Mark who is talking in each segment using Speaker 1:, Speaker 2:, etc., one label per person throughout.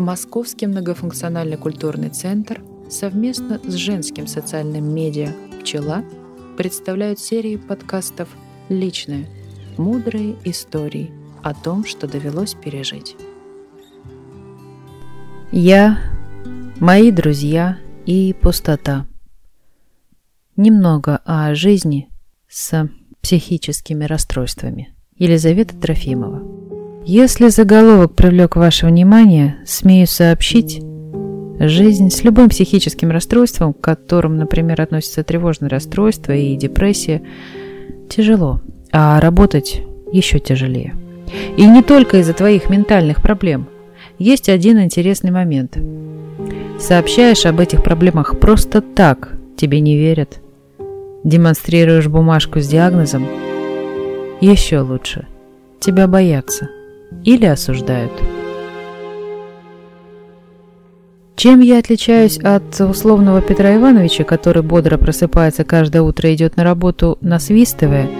Speaker 1: Московский многофункциональный культурный центр совместно с женским социальным медиа «Пчела» представляют серии подкастов «Личное. Мудрые истории о том, что довелось пережить». Я, мои друзья и пустота. Немного о жизни с психическими расстройствами. Елизавета Трофимова. Если заголовок привлек ваше внимание, смею сообщить, жизнь с любым психическим расстройством, к которым, например, относятся тревожное расстройство и депрессия, тяжело, а работать еще тяжелее. И не только из-за твоих ментальных проблем. Есть один интересный момент. Сообщаешь об этих проблемах просто так, тебе не верят. Демонстрируешь бумажку с диагнозом, еще лучше. Тебя боятся или осуждают. Чем я отличаюсь от условного Петра Ивановича, который бодро просыпается каждое утро и идет на работу, насвистывая?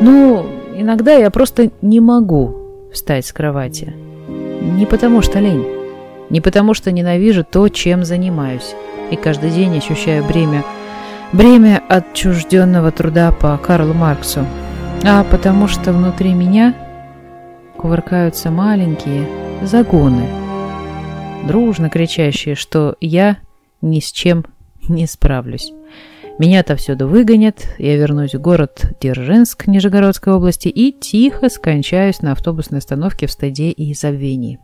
Speaker 1: Ну, иногда я просто не могу встать с кровати. Не потому что лень, не потому что ненавижу то, чем занимаюсь, и каждый день ощущаю бремя, бремя отчужденного труда по Карлу Марксу, а потому что внутри меня – кувыркаются маленькие загоны, дружно кричащие, что я ни с чем не справлюсь. Меня отовсюду выгонят, я вернусь в город Дзержинск Нижегородской области и тихо скончаюсь на автобусной остановке в стыде и забвении.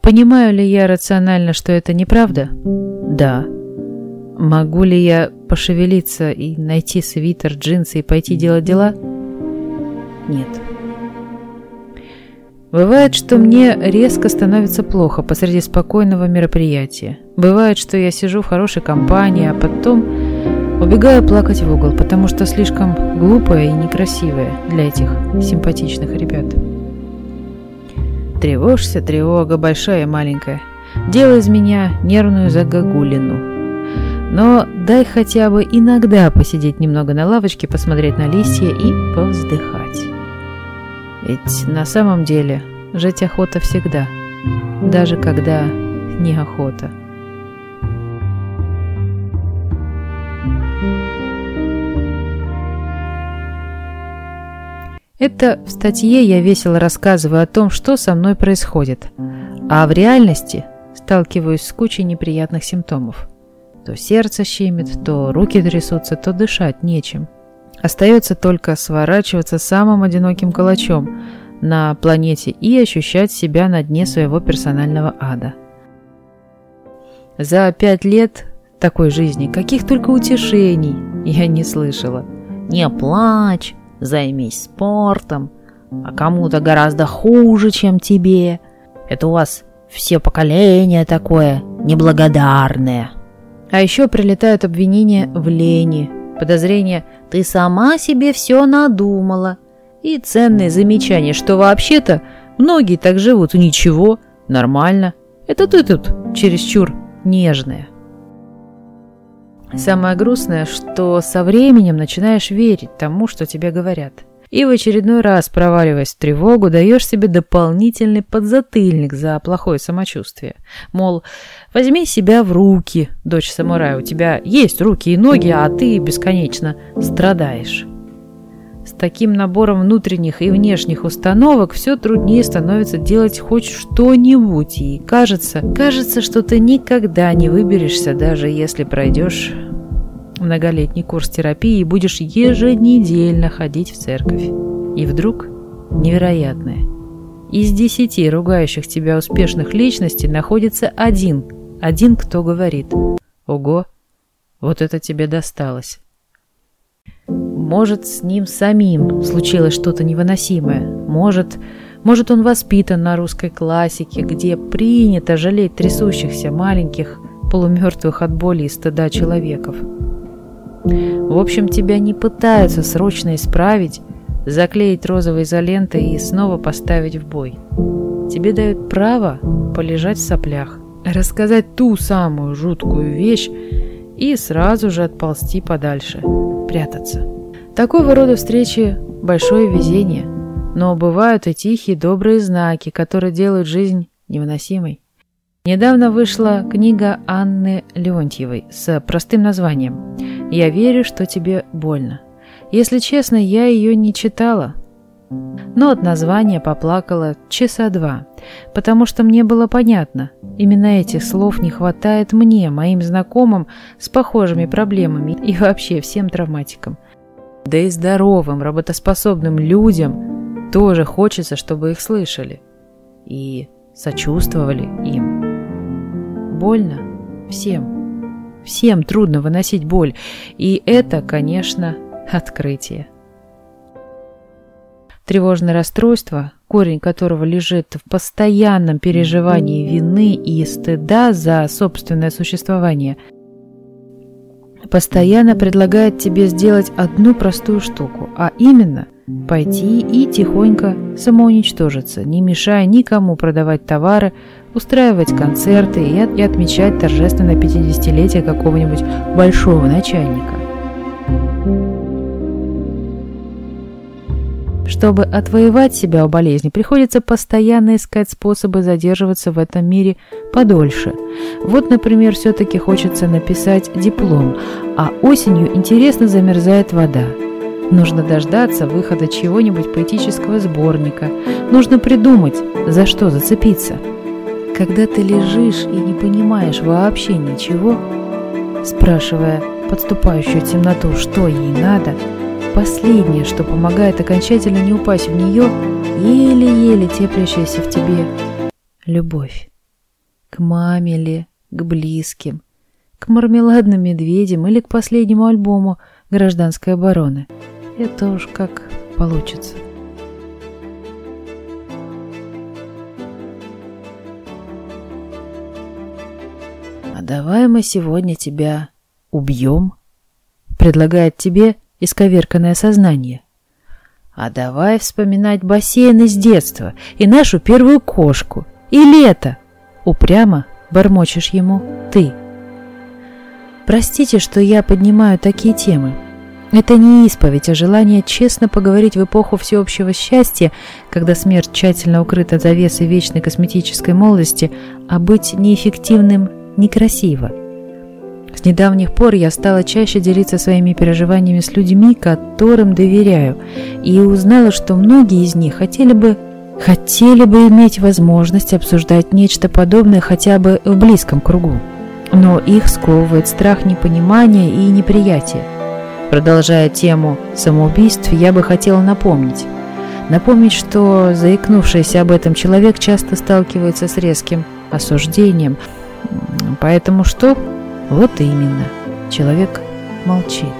Speaker 1: Понимаю ли я рационально, что это неправда? Да. Могу ли я пошевелиться и найти свитер, джинсы и пойти делать дела? Нет. Бывает, что мне резко становится плохо посреди спокойного мероприятия. Бывает, что я сижу в хорошей компании, а потом убегаю плакать в угол, потому что слишком глупая и некрасивая для этих симпатичных ребят. Тревожься, тревога большая и маленькая. Делай из меня нервную загогулину. Но дай хотя бы иногда посидеть немного на лавочке, посмотреть на листья и повздыхать. Ведь на самом деле жить охота всегда, даже когда неохота. Это в статье я весело рассказываю о том, что со мной происходит, а в реальности сталкиваюсь с кучей неприятных симптомов. То сердце щемит, то руки трясутся, то дышать нечем – Остается только сворачиваться самым одиноким калачом на планете и ощущать себя на дне своего персонального ада. За пять лет такой жизни каких только утешений я не слышала. Не плачь, займись спортом, а кому-то гораздо хуже, чем тебе. Это у вас все поколение такое неблагодарное. А еще прилетают обвинения в лени, подозрения «ты сама себе все надумала» и ценные замечания, что вообще-то многие так живут, ничего, нормально. Это ты тут чересчур нежная. Самое грустное, что со временем начинаешь верить тому, что тебе говорят – и в очередной раз, проваливаясь в тревогу, даешь себе дополнительный подзатыльник за плохое самочувствие. Мол, возьми себя в руки, дочь самурая, у тебя есть руки и ноги, а ты бесконечно страдаешь. С таким набором внутренних и внешних установок все труднее становится делать хоть что-нибудь, и кажется, кажется, что ты никогда не выберешься, даже если пройдешь многолетний курс терапии и будешь еженедельно ходить в церковь. И вдруг невероятное. Из десяти ругающих тебя успешных личностей находится один, один, кто говорит «Ого, вот это тебе досталось». Может, с ним самим случилось что-то невыносимое. Может, может, он воспитан на русской классике, где принято жалеть трясущихся маленьких, полумертвых от боли и стыда человеков. В общем, тебя не пытаются срочно исправить, заклеить розовой изолентой и снова поставить в бой. Тебе дают право полежать в соплях, рассказать ту самую жуткую вещь и сразу же отползти подальше, прятаться. Такого рода встречи – большое везение. Но бывают и тихие добрые знаки, которые делают жизнь невыносимой. Недавно вышла книга Анны Леонтьевой с простым названием «Я верю, что тебе больно». Если честно, я ее не читала, но от названия поплакала часа два, потому что мне было понятно, именно этих слов не хватает мне, моим знакомым с похожими проблемами и вообще всем травматикам. Да и здоровым, работоспособным людям тоже хочется, чтобы их слышали и сочувствовали им. Больно всем. Всем трудно выносить боль. И это, конечно, открытие. Тревожное расстройство, корень которого лежит в постоянном переживании вины и стыда за собственное существование, постоянно предлагает тебе сделать одну простую штуку, а именно пойти и тихонько самоуничтожиться, не мешая никому продавать товары, устраивать концерты и, от, и отмечать торжественное 50-летие какого-нибудь большого начальника. Чтобы отвоевать себя у болезни, приходится постоянно искать способы задерживаться в этом мире подольше. Вот, например, все-таки хочется написать диплом, а осенью интересно замерзает вода. Нужно дождаться выхода чего-нибудь поэтического сборника. Нужно придумать, за что зацепиться. Когда ты лежишь и не понимаешь вообще ничего, спрашивая подступающую темноту, что ей надо, последнее, что помогает окончательно не упасть в нее, еле-еле теплящаяся в тебе любовь. К маме ли, к близким, к мармеладным медведям или к последнему альбому гражданской обороны. Это уж как получится. давай мы сегодня тебя убьем», предлагает тебе исковерканное сознание. А давай вспоминать бассейн из детства и нашу первую кошку, и лето. Упрямо бормочешь ему ты. Простите, что я поднимаю такие темы. Это не исповедь, а желание честно поговорить в эпоху всеобщего счастья, когда смерть тщательно укрыта завесой вечной косметической молодости, а быть неэффективным некрасиво. С недавних пор я стала чаще делиться своими переживаниями с людьми, которым доверяю, и узнала, что многие из них хотели бы хотели бы иметь возможность обсуждать нечто подобное хотя бы в близком кругу. Но их сковывает страх непонимания и неприятия. Продолжая тему самоубийств, я бы хотела напомнить. Напомнить, что заикнувшийся об этом человек часто сталкивается с резким осуждением – Поэтому что? Вот именно. Человек молчит.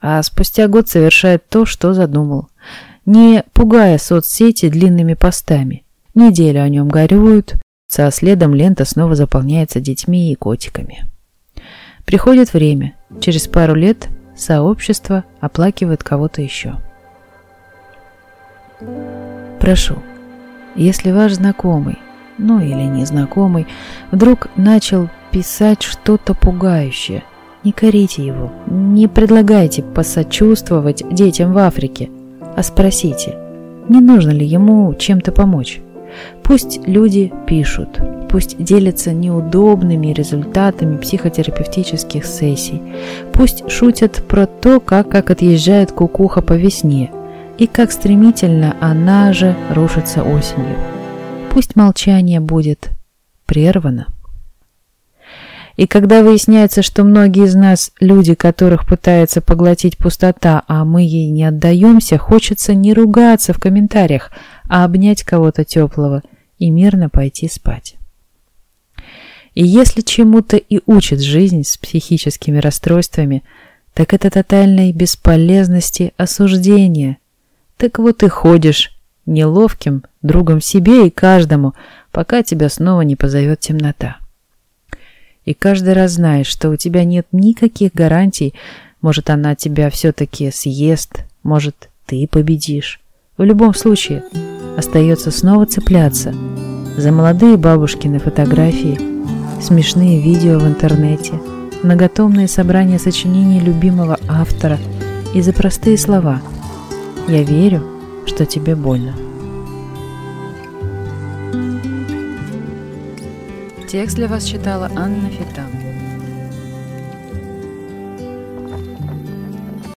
Speaker 1: А спустя год совершает то, что задумал. Не пугая соцсети длинными постами. Неделю о нем горюют, а следом лента снова заполняется детьми и котиками. Приходит время. Через пару лет сообщество оплакивает кого-то еще. Прошу, если ваш знакомый ну или незнакомый, вдруг начал писать что-то пугающее. Не корите его, не предлагайте посочувствовать детям в Африке, а спросите, не нужно ли ему чем-то помочь. Пусть люди пишут, пусть делятся неудобными результатами психотерапевтических сессий, пусть шутят про то, как, как отъезжает кукуха по весне и как стремительно она же рушится осенью. Пусть молчание будет прервано. И когда выясняется, что многие из нас люди, которых пытается поглотить пустота, а мы ей не отдаемся, хочется не ругаться в комментариях, а обнять кого-то теплого и мирно пойти спать. И если чему-то и учит жизнь с психическими расстройствами, так это тотальной бесполезности осуждения. Так вот и ходишь неловким другом себе и каждому, пока тебя снова не позовет темнота. И каждый раз знаешь, что у тебя нет никаких гарантий, может, она тебя все-таки съест, может, ты победишь. В любом случае, остается снова цепляться за молодые бабушкины фотографии, смешные видео в интернете, многотомные собрания сочинений любимого автора и за простые слова «Я верю», что тебе больно. Текст для вас читала Анна Фитан.